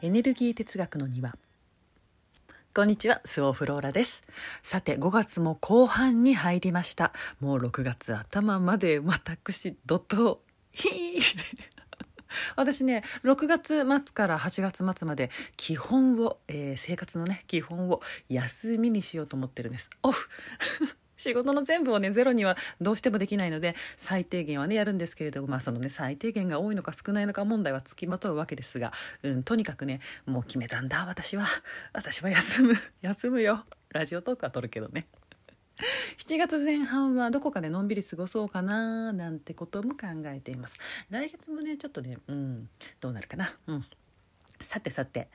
エネルギー哲学の庭。こんにちはスオフローラです。さて5月も後半に入りました。もう6月頭まで私怒涛ひー。私ね6月末から8月末まで基本を、えー、生活のね基本を休みにしようと思ってるんです。オフ。仕事の全部をねゼロにはどうしてもできないので最低限はねやるんですけれどもまあそのね最低限が多いのか少ないのか問題はつきまとうわけですが、うん、とにかくねもう決めたんだ私は。私は休む 休むよ。ラジオトークは撮るけどね。7月前半はどこかでのんびり過ごそうかななんてことも考えています。来月もねちょっとねうんどうなるかな。うん。さてさて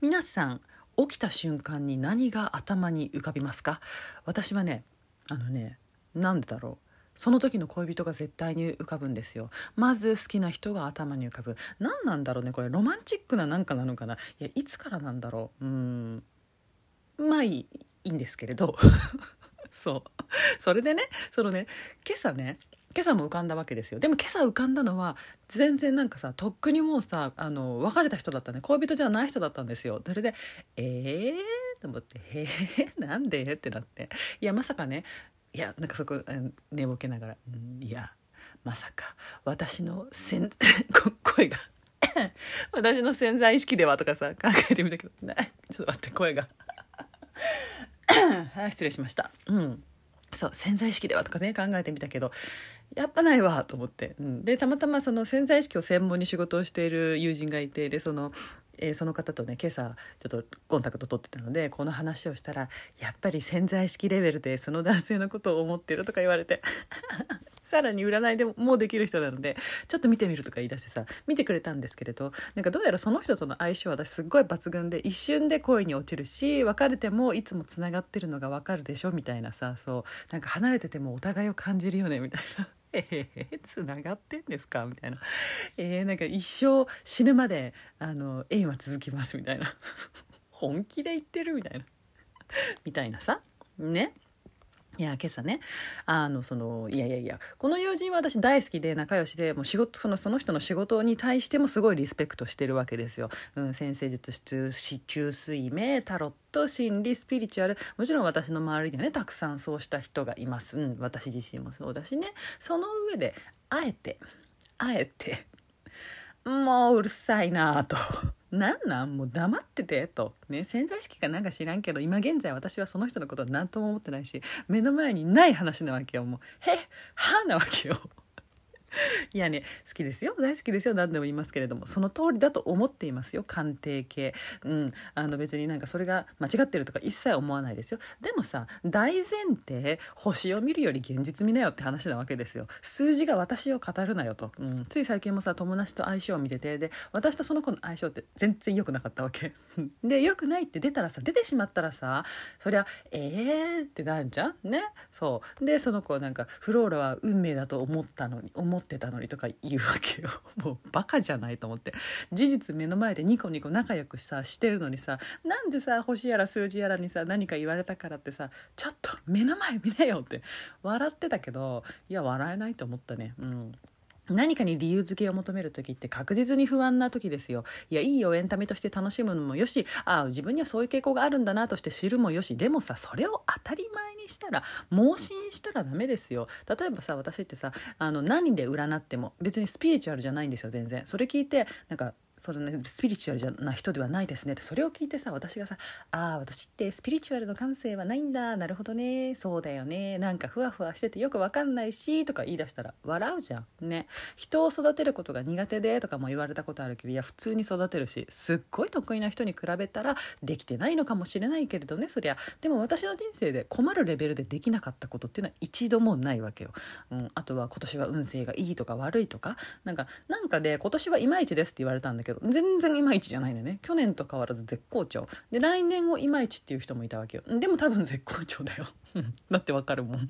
皆さん起きた瞬間に何が頭に浮かびますか？私はねあのねなんでだろう。その時の恋人が絶対に浮かぶんですよ。まず好きな人が頭に浮かぶ。何なんだろうねこれ。ロマンチックななんかなのかな。いやいつからなんだろう。うん。まあいいいいんですけれど。そう。それでねそのね今朝ね今朝も浮かんだわけですよ。でも今朝浮かんだのは全然なんかさとっくにもうさあの別れた人だったね。恋人じゃない人だったんですよ。それでええー、と思って「へえなんで?」ってなって。いやまさかね。いやなんかそこ寝ぼけながら「んいやまさか。私のせん 声が。私の潜在意識では」とかさ考えてみたけど「ちょっと待って声が。は い失礼しました。うん。そう潜在意識ではとかね考えてみたけどやっぱないわと思って、うん、でたまたまその潜在意識を専門に仕事をしている友人がいてでそのえー、その方とね今朝ちょっとコンタクト取ってたのでこの話をしたらやっぱり潜在意識レベルでその男性のことを思ってるとか言われて。さらに占いでもうできる人なのでちょっと見てみるとか言い出してさ見てくれたんですけれどなんかどうやらその人との相性は私すっごい抜群で一瞬で恋に落ちるし別れてもいつもつながってるのが分かるでしょみたいなさそうなんか離れててもお互いを感じるよねみたいな。えー、つながってんですか？みたいな、えー、なんか一生死ぬまであの縁は続きますみたいな。本気で言ってる？みたいな。みたいなさ。ね。いや今朝ねあのそのいやいやいやこの友人は私大好きで仲良しでもう仕事そのその人の仕事に対してもすごいリスペクトしてるわけですよ。うん、先生術中水明タロット心理スピリチュアルもちろん私の周りにはねたくさんそうした人がいます。うん、私自身もそうだしねその上であえてあえてもううるさいなと。なんなん？もう黙っててと、ね、潜在意識かなんか知らんけど今現在私はその人のことは何とも思ってないし目の前にない話なわけよ。もう「へっは」なわけよ。いやね好きですよ。大好きですよ。何でも言いますけれども。その通りだと思っていますよ。鑑定系。うん。あの別になんかそれが間違ってるとか一切思わないですよ。でもさ大前提星を見るより現実見なよって話なわけですよ。数字が私を語るなよと、うん、つい最近もさ友達と相性を見てて。で私とその子の相性って全然良くなかったわけ。で良くないって出たらさ出てしまったらさそりゃえーってなるじゃん。ね。そう。でその子なんかフローラは運命だと思ったのに思思ってたのにとか言うわけよ。もうバカじゃないと思って。事実目の前でニコニコ仲良くさしてるのにさなんでさ星やら数字やらにさ何か言われたからってさちょっと目の前見なよって笑ってたけどいや笑えないと思ったね。うん。何かに理由付けを求める時って確実に不安な時ですよ。いや、いいよ、エンタメとして楽しむのもよし、ああ、自分にはそういう傾向があるんだなとして知るもよし、でもさ、それを当たり前にしたら、盲信したらダメですよ。例えばさ、私ってさ、あの、何で占っても、別にスピリチュアルじゃないんですよ、全然。それ聞いて、なんか、そのねスピリチュアルじゃな人ではないですね。ってそれを聞いてさ私がさ「ああ私ってスピリチュアルの感性はないんだなるほどねそうだよねなんかふわふわしててよくわかんないし」とか言い出したら笑うじゃん。ね。人を育てることが苦手でとかも言われたことあるけどいや普通に育てるしすっごい得意な人に比べたらできてないのかもしれないけれどねそりゃ。でも私の人生で困るレベルでできなかったことっていうのは一度もないわけよ、うん、あとは今年は運勢がいいとか悪いとか。なんかなんかで今年はいまいちですって言われたんだけどけど全然いまいちじゃないんだよね。去年と変わらず絶好調。で来年をいまいちっていう人もいたわけよ。でも多分絶好調だよ。だってわかるもん。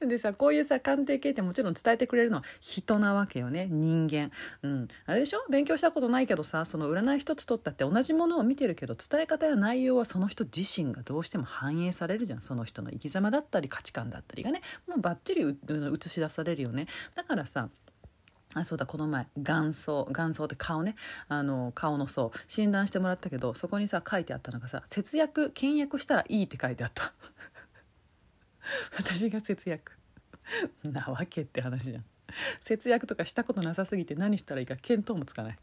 でさこういうさ鑑定系ってもちろん伝えてくれるのは人なわけよね。人間。うん。あれでしょ？勉強したことないけどさその占い一つ取ったって同じものを見てるけど伝え方や内容はその人自身がどうしても反映されるじゃん。その人の生き様だったり価値観だったりがね。もうバッチリ映し出されるよね。だからさあそうだこの前眼相眼相って顔ね。あの顔の層。診断してもらったけどそこにさ書いてあったのがさ節約倹約したらいいって書いてあった。私が節約。なわけって話じゃん。節約とかしたことなさすぎて何したらいいか見当もつかない。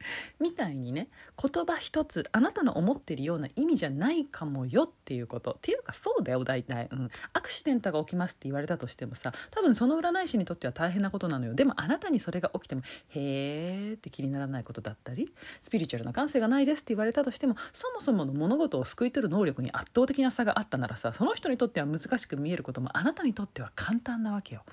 みたいにね言葉一つあなたの思ってるような意味じゃないかもよっていうこと。っていうかそうだよ大体、うん、アクシデントが起きますって言われたとしてもさ多分その占い師にとっては大変なことなのよ。でもあなたにそれが起きてもへーって気にならないことだったりスピリチュアルな感性がないですって言われたとしてもそもそもの物事を救い取る能力に圧倒的な差があったならさその人にとっては難しく見えることもあなたにとっては簡単なわけよ。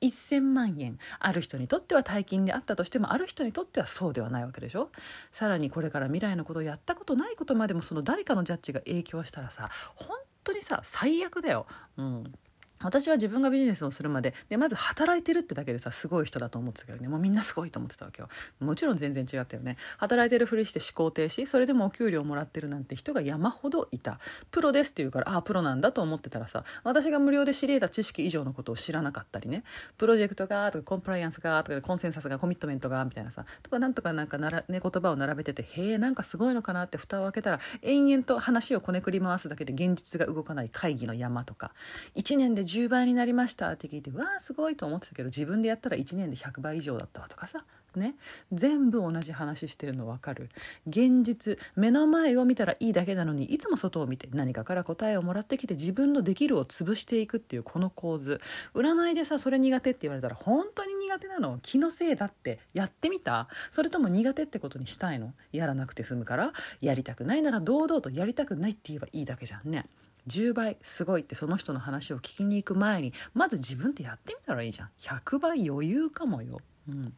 1000万円。ある人にとっては大金であったとしてもある人にとってはそうではないわけでしょ？さらにこれから未来のことをやったことないことまでもその誰かのジャッジが影響したらさ本当にさ最悪だよ。うん。私は自分がビジネスをするまででまず働いてるってだけでさすごい人だと思ってたけどね。もうみんなすごいと思ってたわけよ。もちろん全然違ったよね。働いてるふりして思考停止。それでもお給料もらってるなんて人が山ほどいた。プロですって言うからああプロなんだと思ってたらさ私が無料で知り得た知識以上のことを知らなかったりね。プロジェクトがとかコンプライアンスがとかコンセンサスがコミットメントがみたいなさ。とかなんとかなんかなら、ね、言葉を並べててへえなんかすごいのかなって蓋を開けたら延々と話をこねくり回すだけで現実が動かない会議の山とか。1年で10倍になりましたって聞いてわあすごいと思ってたけど自分でやったら1年で100倍以上だったわとかさね。全部同じ話してるの分かる。現実目の前を見たらいいだけなのにいつも外を見て何かから答えをもらってきて自分のできるを潰していくっていうこの構図占いでさそれ苦手って言われたら本当に苦手なの。気のせいだってやってみた？それとも苦手ってことにしたいの？やらなくて済むから？やりたくないなら堂々とやりたくないって言えばいいだけじゃんね。10倍すごいってその人の話を聞きに行く前にまず自分でやってみたらいいじゃん。100倍余裕かもよ。うん。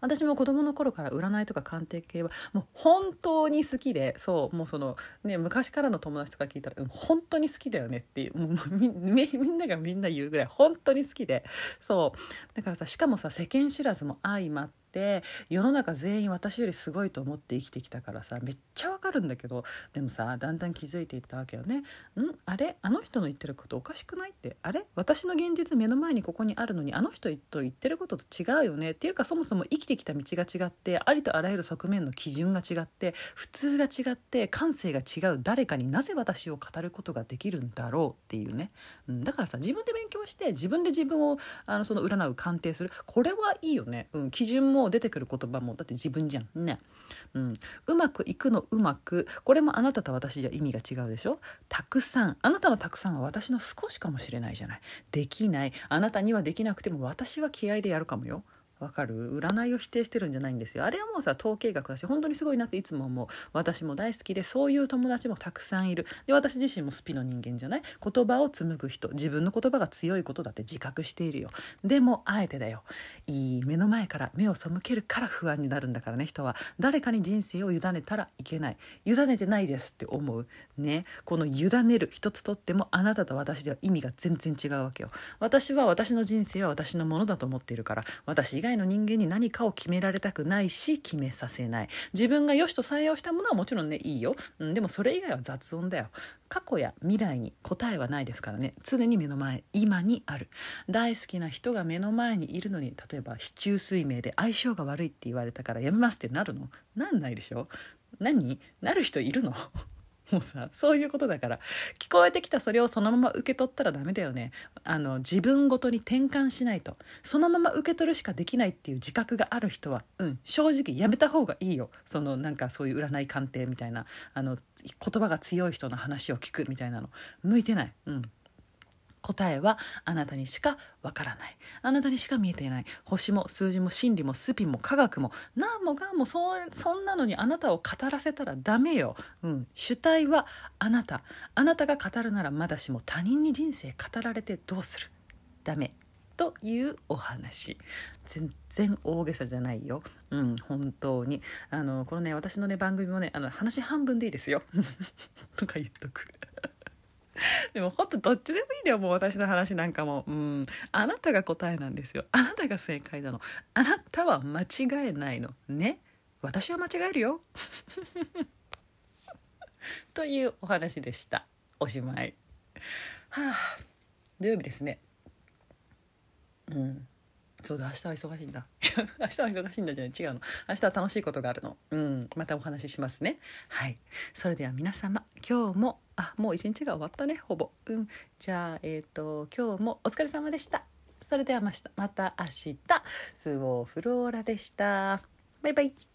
私も子供の頃から占いとか鑑定系はもう本当に好きでそうもうそのね昔からの友達とか聞いたら、本当に好きだよねっていうもうみんながみんな言うぐらい本当に好きでそう。だからさしかもさ世間知らずも相まってて世の中全員私よりすごいと思って生きてきたからさめっちゃわかるんだけどでもさだんだん気づいていったわけよね。ん？あれ？あの人の言ってることおかしくないって？あれ？私の現実目の前にここにあるのにあの人と言ってることと違うよね？っていうかそもそも生きてきた道が違ってありとあらゆる側面の基準が違って普通が違って感性が違う誰かになぜ私を語ることができるんだろうっていうね、うん、だからさ自分で勉強して自分で自分をあのその占う鑑定する。これはいいよね、うん、基準も出てくる言葉もだって自分じゃん。ね、うん、うまくいくのうまくこれもあなたと私じゃ意味が違うでしょ？たくさん。あなたのたくさんは私の少しかもしれないじゃない。できない。あなたにはできなくても私は気合でやるかもよ。わかる？占いを否定してるんじゃないんですよ。あれはもうさ統計学だし本当にすごいなっていつも思う。私も大好きでそういう友達もたくさんいる。で私自身もスピの人間じゃない？言葉を紡ぐ人。自分の言葉が強いことだって自覚しているよ。でもあえてだよ。いい目の前から目を背けるから不安になるんだからね人は。誰かに人生を委ねたらいけない。委ねてないですって思う。ね。この委ねる一つとってもあなたと私では意味が全然違うわけよ。私は私の人生は私のものだと思っているから私以外の人間に何かを決められたくないし決めさせない。自分が良しと採用したものはもちろんねいいよ、うん、でもそれ以外は雑音だよ。過去や未来に答えはないですからね。常に目の前今にある。大好きな人が目の前にいるのに例えば市中水明で相性が悪いって言われたからやめますってなるの？なんないでしょ？何？なる人いるの？もうさそういうことだから聞こえてきたそれをそのまま受け取ったらダメだよね。あの自分ごとに転換しないと。そのまま受け取るしかできないっていう自覚がある人はうん正直やめた方がいいよ。そのなんかそういう占い鑑定みたいなあの言葉が強い人の話を聞くみたいなの。向いてない。うん。答えはあなたにしかわからない。あなたにしか見えていない。星も数字も心理もスピンも科学も何もがんもそそんなのにあなたを語らせたらダメよ、うん、主体はあなた。あなたが語るならまだしも他人に人生語られてどうする？ダメ。というお話。全然大げさじゃないよ。うん。本当に。あのこのね私のね番組もねあの話半分でいいですよ。とか言っとく。でもほんとどっちでもいいのよもう私の話なんかも。うん。あなたが答えなんですよ。あなたが正解なの。あなたは間違えないの。ね。私は間違えるよ。というお話でした。おしまい。はあ。土曜日ですね。うん。そうだ明日は忙しいんだ。明日は忙しいんだじゃない？違うの。明日は楽しいことがあるの。うん。またお話ししますね。はい。それでは皆様今日もあもう一日が終わったねほぼ。うん。じゃあえっ、ー、と今日もお疲れ様でした。それではまた明日。スウォーフローラでした。バイバイ。